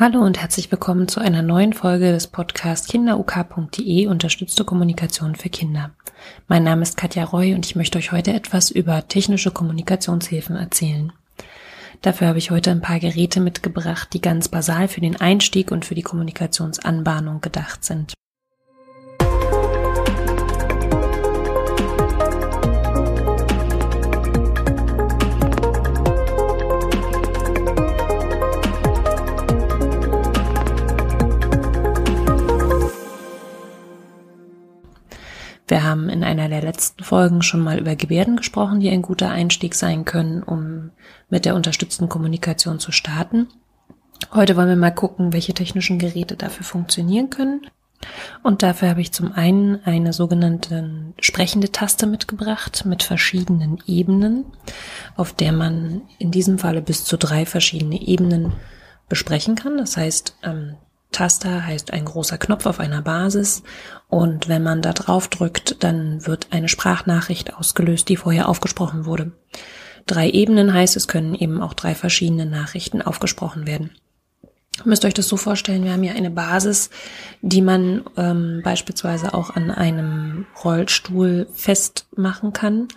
Hallo und herzlich willkommen zu einer neuen Folge des Podcasts kinderuk.de unterstützte Kommunikation für Kinder. Mein Name ist Katja Roy und ich möchte euch heute etwas über technische Kommunikationshilfen erzählen. Dafür habe ich heute ein paar Geräte mitgebracht, die ganz basal für den Einstieg und für die Kommunikationsanbahnung gedacht sind. Folgen schon mal über Gebärden gesprochen, die ein guter Einstieg sein können, um mit der unterstützten Kommunikation zu starten. Heute wollen wir mal gucken, welche technischen Geräte dafür funktionieren können. Und dafür habe ich zum einen eine sogenannte sprechende Taste mitgebracht mit verschiedenen Ebenen, auf der man in diesem Falle bis zu drei verschiedene Ebenen besprechen kann. Das heißt, ähm, Taster heißt ein großer Knopf auf einer Basis und wenn man da drauf drückt, dann wird eine Sprachnachricht ausgelöst, die vorher aufgesprochen wurde. Drei Ebenen heißt, es können eben auch drei verschiedene Nachrichten aufgesprochen werden. Ihr müsst euch das so vorstellen, wir haben hier eine Basis, die man ähm, beispielsweise auch an einem Rollstuhl festmachen kann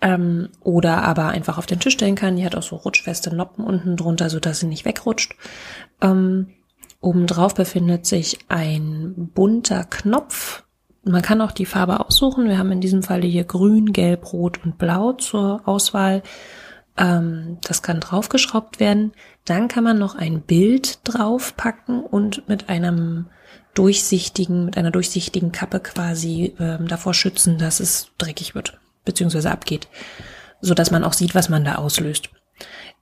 ähm, oder aber einfach auf den Tisch stellen kann. Die hat auch so rutschfeste Noppen unten drunter, so dass sie nicht wegrutscht. Ähm, Obendrauf befindet sich ein bunter Knopf. Man kann auch die Farbe aussuchen. Wir haben in diesem Falle hier grün, gelb, rot und blau zur Auswahl. Ähm, das kann draufgeschraubt werden. Dann kann man noch ein Bild draufpacken und mit einem durchsichtigen, mit einer durchsichtigen Kappe quasi ähm, davor schützen, dass es dreckig wird, beziehungsweise abgeht, so dass man auch sieht, was man da auslöst.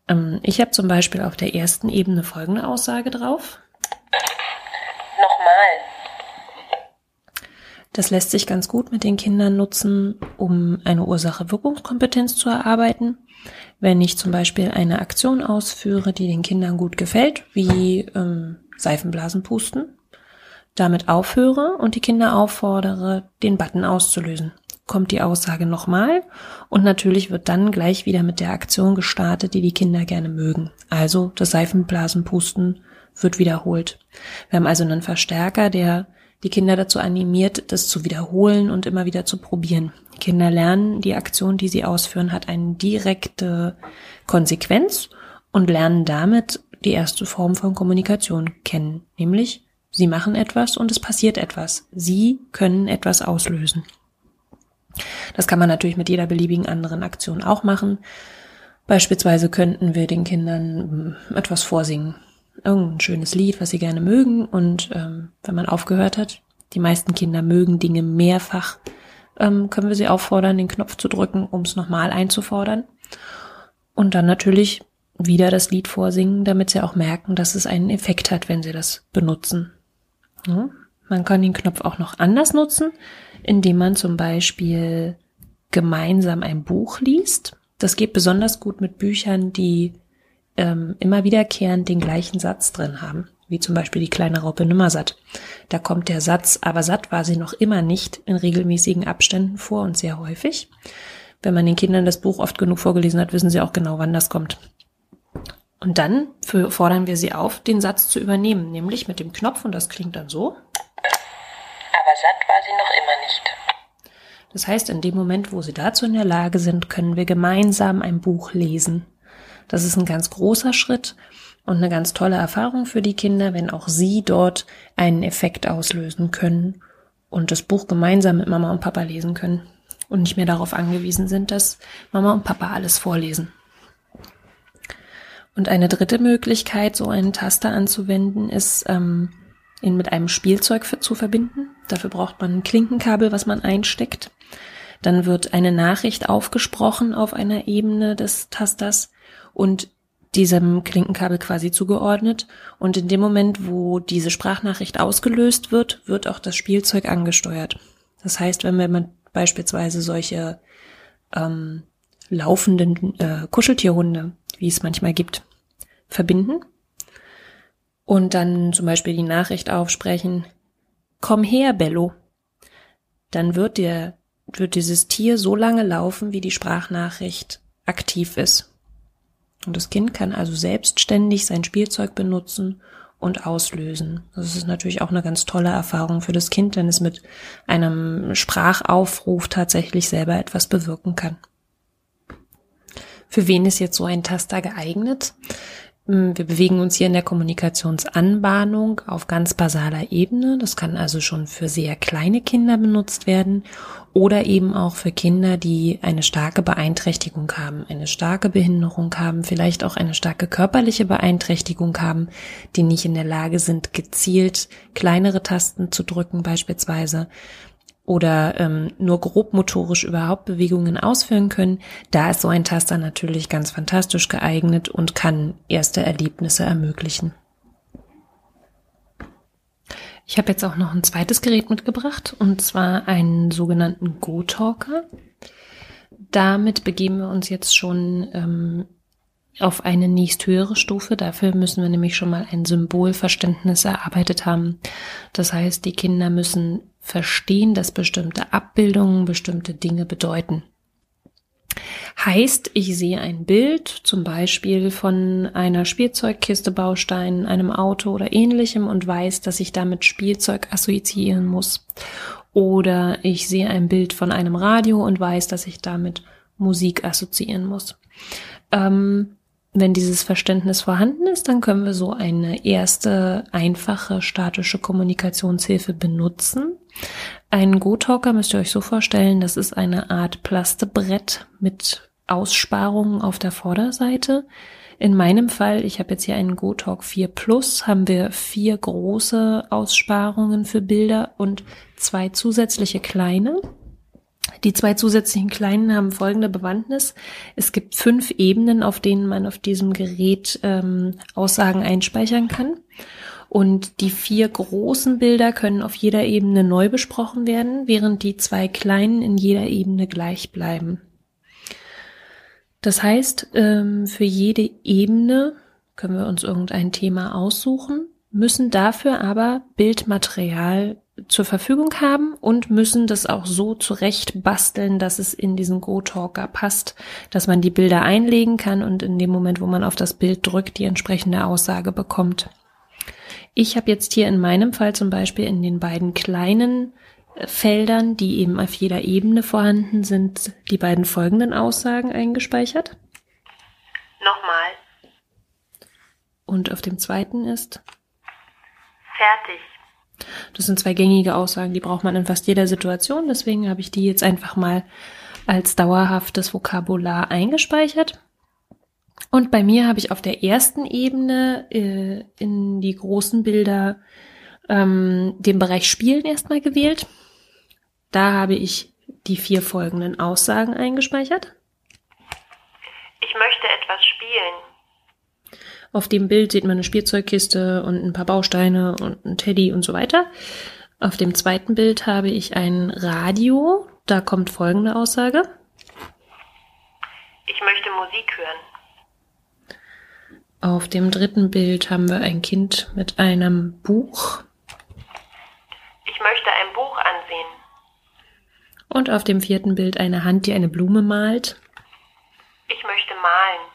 Ähm, ich habe zum Beispiel auf der ersten Ebene folgende Aussage drauf. Das lässt sich ganz gut mit den Kindern nutzen, um eine Ursache-Wirkungskompetenz zu erarbeiten. Wenn ich zum Beispiel eine Aktion ausführe, die den Kindern gut gefällt, wie ähm, Seifenblasen pusten, damit aufhöre und die Kinder auffordere, den Button auszulösen. Kommt die Aussage nochmal und natürlich wird dann gleich wieder mit der Aktion gestartet, die die Kinder gerne mögen. Also das Seifenblasenpusten wird wiederholt. Wir haben also einen Verstärker, der die Kinder dazu animiert, das zu wiederholen und immer wieder zu probieren. Die Kinder lernen, die Aktion, die sie ausführen, hat eine direkte Konsequenz und lernen damit die erste Form von Kommunikation kennen, nämlich sie machen etwas und es passiert etwas. Sie können etwas auslösen. Das kann man natürlich mit jeder beliebigen anderen Aktion auch machen. Beispielsweise könnten wir den Kindern etwas vorsingen irgendein schönes Lied, was sie gerne mögen. Und ähm, wenn man aufgehört hat, die meisten Kinder mögen Dinge mehrfach, ähm, können wir sie auffordern, den Knopf zu drücken, um es nochmal einzufordern. Und dann natürlich wieder das Lied vorsingen, damit sie auch merken, dass es einen Effekt hat, wenn sie das benutzen. Ja? Man kann den Knopf auch noch anders nutzen, indem man zum Beispiel gemeinsam ein Buch liest. Das geht besonders gut mit Büchern, die ähm, immer wiederkehrend den gleichen Satz drin haben, wie zum Beispiel die kleine Raupe Nimmersatt. Da kommt der Satz, aber satt war sie noch immer nicht in regelmäßigen Abständen vor und sehr häufig. Wenn man den Kindern das Buch oft genug vorgelesen hat, wissen sie auch genau, wann das kommt. Und dann fordern wir sie auf, den Satz zu übernehmen, nämlich mit dem Knopf, und das klingt dann so. Aber satt war sie noch immer nicht. Das heißt, in dem Moment, wo sie dazu in der Lage sind, können wir gemeinsam ein Buch lesen. Das ist ein ganz großer Schritt und eine ganz tolle Erfahrung für die Kinder, wenn auch sie dort einen Effekt auslösen können und das Buch gemeinsam mit Mama und Papa lesen können und nicht mehr darauf angewiesen sind, dass Mama und Papa alles vorlesen. Und eine dritte Möglichkeit, so einen Taster anzuwenden, ist, ähm, ihn mit einem Spielzeug zu verbinden. Dafür braucht man ein Klinkenkabel, was man einsteckt. Dann wird eine Nachricht aufgesprochen auf einer Ebene des Tasters und diesem Klinkenkabel quasi zugeordnet. Und in dem Moment, wo diese Sprachnachricht ausgelöst wird, wird auch das Spielzeug angesteuert. Das heißt, wenn wir beispielsweise solche ähm, laufenden äh, Kuscheltierhunde, wie es manchmal gibt, verbinden und dann zum Beispiel die Nachricht aufsprechen, komm her, Bello, dann wird der, wird dieses Tier so lange laufen, wie die Sprachnachricht aktiv ist. Und das Kind kann also selbstständig sein Spielzeug benutzen und auslösen. Das ist natürlich auch eine ganz tolle Erfahrung für das Kind, wenn es mit einem Sprachaufruf tatsächlich selber etwas bewirken kann. Für wen ist jetzt so ein Taster geeignet? Hm, wir bewegen uns hier in der Kommunikationsanbahnung auf ganz basaler Ebene. Das kann also schon für sehr kleine Kinder benutzt werden oder eben auch für Kinder, die eine starke Beeinträchtigung haben, eine starke Behinderung haben, vielleicht auch eine starke körperliche Beeinträchtigung haben, die nicht in der Lage sind, gezielt kleinere Tasten zu drücken beispielsweise oder ähm, nur grob motorisch überhaupt Bewegungen ausführen können, da ist so ein Taster natürlich ganz fantastisch geeignet und kann erste Erlebnisse ermöglichen. Ich habe jetzt auch noch ein zweites Gerät mitgebracht und zwar einen sogenannten Go-Talker. Damit begeben wir uns jetzt schon ähm, auf eine nächsthöhere Stufe. Dafür müssen wir nämlich schon mal ein Symbolverständnis erarbeitet haben. Das heißt, die Kinder müssen verstehen, dass bestimmte Abbildungen bestimmte Dinge bedeuten. Heißt, ich sehe ein Bild, zum Beispiel von einer Spielzeugkiste, Baustein, einem Auto oder ähnlichem und weiß, dass ich damit Spielzeug assoziieren muss. Oder ich sehe ein Bild von einem Radio und weiß, dass ich damit Musik assoziieren muss. Ähm, wenn dieses Verständnis vorhanden ist, dann können wir so eine erste einfache statische Kommunikationshilfe benutzen. Ein Go-Talker müsst ihr euch so vorstellen, das ist eine Art Plastebrett mit Aussparungen auf der Vorderseite. In meinem Fall, ich habe jetzt hier einen GoTalk 4 Plus, haben wir vier große Aussparungen für Bilder und zwei zusätzliche kleine. Die zwei zusätzlichen kleinen haben folgende Bewandtnis. Es gibt fünf Ebenen, auf denen man auf diesem Gerät ähm, Aussagen einspeichern kann. Und die vier großen Bilder können auf jeder Ebene neu besprochen werden, während die zwei kleinen in jeder Ebene gleich bleiben. Das heißt, ähm, für jede Ebene können wir uns irgendein Thema aussuchen, müssen dafür aber Bildmaterial zur Verfügung haben und müssen das auch so zurecht basteln, dass es in diesen Go-Talker passt, dass man die Bilder einlegen kann und in dem Moment, wo man auf das Bild drückt, die entsprechende Aussage bekommt. Ich habe jetzt hier in meinem Fall zum Beispiel in den beiden kleinen äh, Feldern, die eben auf jeder Ebene vorhanden sind, die beiden folgenden Aussagen eingespeichert. Nochmal. Und auf dem zweiten ist fertig. Das sind zwei gängige Aussagen, die braucht man in fast jeder Situation. Deswegen habe ich die jetzt einfach mal als dauerhaftes Vokabular eingespeichert. Und bei mir habe ich auf der ersten Ebene äh, in die großen Bilder ähm, den Bereich Spielen erstmal gewählt. Da habe ich die vier folgenden Aussagen eingespeichert. Ich möchte etwas spielen. Auf dem Bild sieht man eine Spielzeugkiste und ein paar Bausteine und ein Teddy und so weiter. Auf dem zweiten Bild habe ich ein Radio. Da kommt folgende Aussage. Ich möchte Musik hören. Auf dem dritten Bild haben wir ein Kind mit einem Buch. Ich möchte ein Buch ansehen. Und auf dem vierten Bild eine Hand, die eine Blume malt. Ich möchte malen.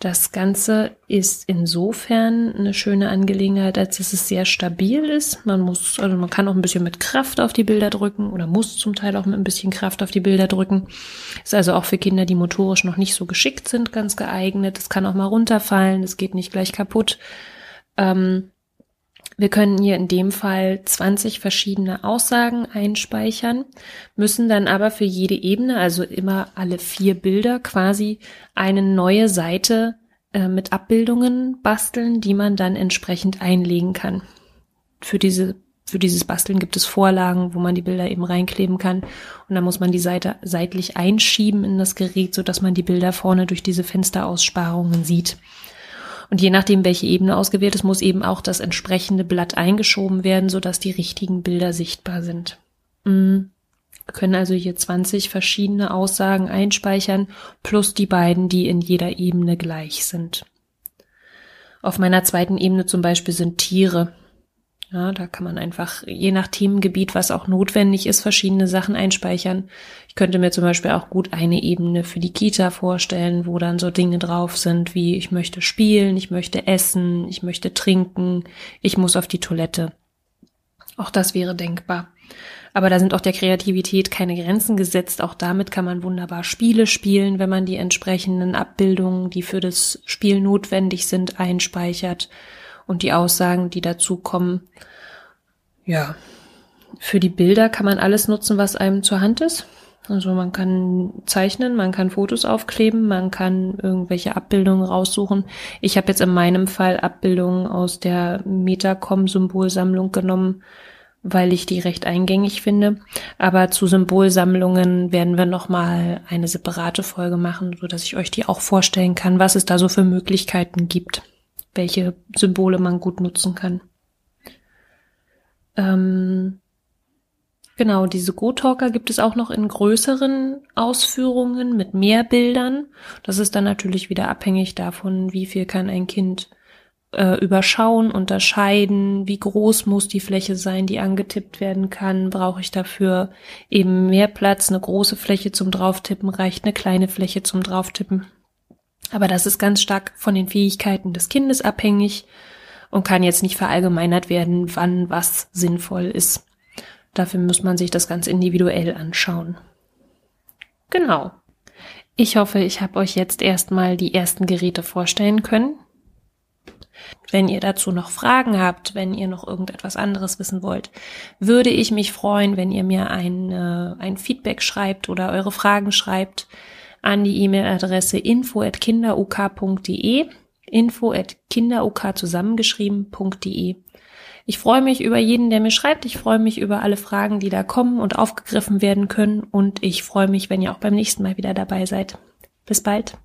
Das Ganze ist insofern eine schöne Angelegenheit, als dass es sehr stabil ist. Man muss, also man kann auch ein bisschen mit Kraft auf die Bilder drücken oder muss zum Teil auch mit ein bisschen Kraft auf die Bilder drücken. Ist also auch für Kinder, die motorisch noch nicht so geschickt sind, ganz geeignet. Es kann auch mal runterfallen, es geht nicht gleich kaputt. Ähm, wir können hier in dem Fall 20 verschiedene Aussagen einspeichern, müssen dann aber für jede Ebene, also immer alle vier Bilder, quasi eine neue Seite äh, mit Abbildungen basteln, die man dann entsprechend einlegen kann. Für diese für dieses Basteln gibt es Vorlagen, wo man die Bilder eben reinkleben kann. Und dann muss man die Seite seitlich einschieben in das Gerät, so dass man die Bilder vorne durch diese Fensteraussparungen sieht. Und je nachdem, welche Ebene ausgewählt ist, muss eben auch das entsprechende Blatt eingeschoben werden, sodass die richtigen Bilder sichtbar sind. Mhm. Wir können also hier 20 verschiedene Aussagen einspeichern, plus die beiden, die in jeder Ebene gleich sind. Auf meiner zweiten Ebene zum Beispiel sind Tiere. Ja, da kann man einfach je nach Themengebiet, was auch notwendig ist, verschiedene Sachen einspeichern. Ich könnte mir zum Beispiel auch gut eine Ebene für die Kita vorstellen, wo dann so Dinge drauf sind wie ich möchte spielen, ich möchte essen, ich möchte trinken, ich muss auf die Toilette. Auch das wäre denkbar. Aber da sind auch der Kreativität keine Grenzen gesetzt. Auch damit kann man wunderbar Spiele spielen, wenn man die entsprechenden Abbildungen, die für das Spiel notwendig sind, einspeichert und die Aussagen, die dazu kommen. Ja, für die Bilder kann man alles nutzen, was einem zur Hand ist. Also man kann zeichnen, man kann Fotos aufkleben, man kann irgendwelche Abbildungen raussuchen. Ich habe jetzt in meinem Fall Abbildungen aus der Metacom-Symbolsammlung genommen, weil ich die recht eingängig finde. Aber zu Symbolsammlungen werden wir nochmal eine separate Folge machen, so dass ich euch die auch vorstellen kann, was es da so für Möglichkeiten gibt welche Symbole man gut nutzen kann. Ähm, genau, diese Go-Talker gibt es auch noch in größeren Ausführungen mit mehr Bildern. Das ist dann natürlich wieder abhängig davon, wie viel kann ein Kind äh, überschauen, unterscheiden, wie groß muss die Fläche sein, die angetippt werden kann. Brauche ich dafür eben mehr Platz, eine große Fläche zum Drauftippen, reicht eine kleine Fläche zum Drauftippen. Aber das ist ganz stark von den Fähigkeiten des Kindes abhängig und kann jetzt nicht verallgemeinert werden, wann was sinnvoll ist. Dafür muss man sich das ganz individuell anschauen. Genau. Ich hoffe, ich habe euch jetzt erstmal die ersten Geräte vorstellen können. Wenn ihr dazu noch Fragen habt, wenn ihr noch irgendetwas anderes wissen wollt, würde ich mich freuen, wenn ihr mir ein, äh, ein Feedback schreibt oder eure Fragen schreibt an die E-Mail-Adresse info@kinderuk.de, info@kinderuk zusammengeschrieben.de. Ich freue mich über jeden, der mir schreibt. Ich freue mich über alle Fragen, die da kommen und aufgegriffen werden können. Und ich freue mich, wenn ihr auch beim nächsten Mal wieder dabei seid. Bis bald.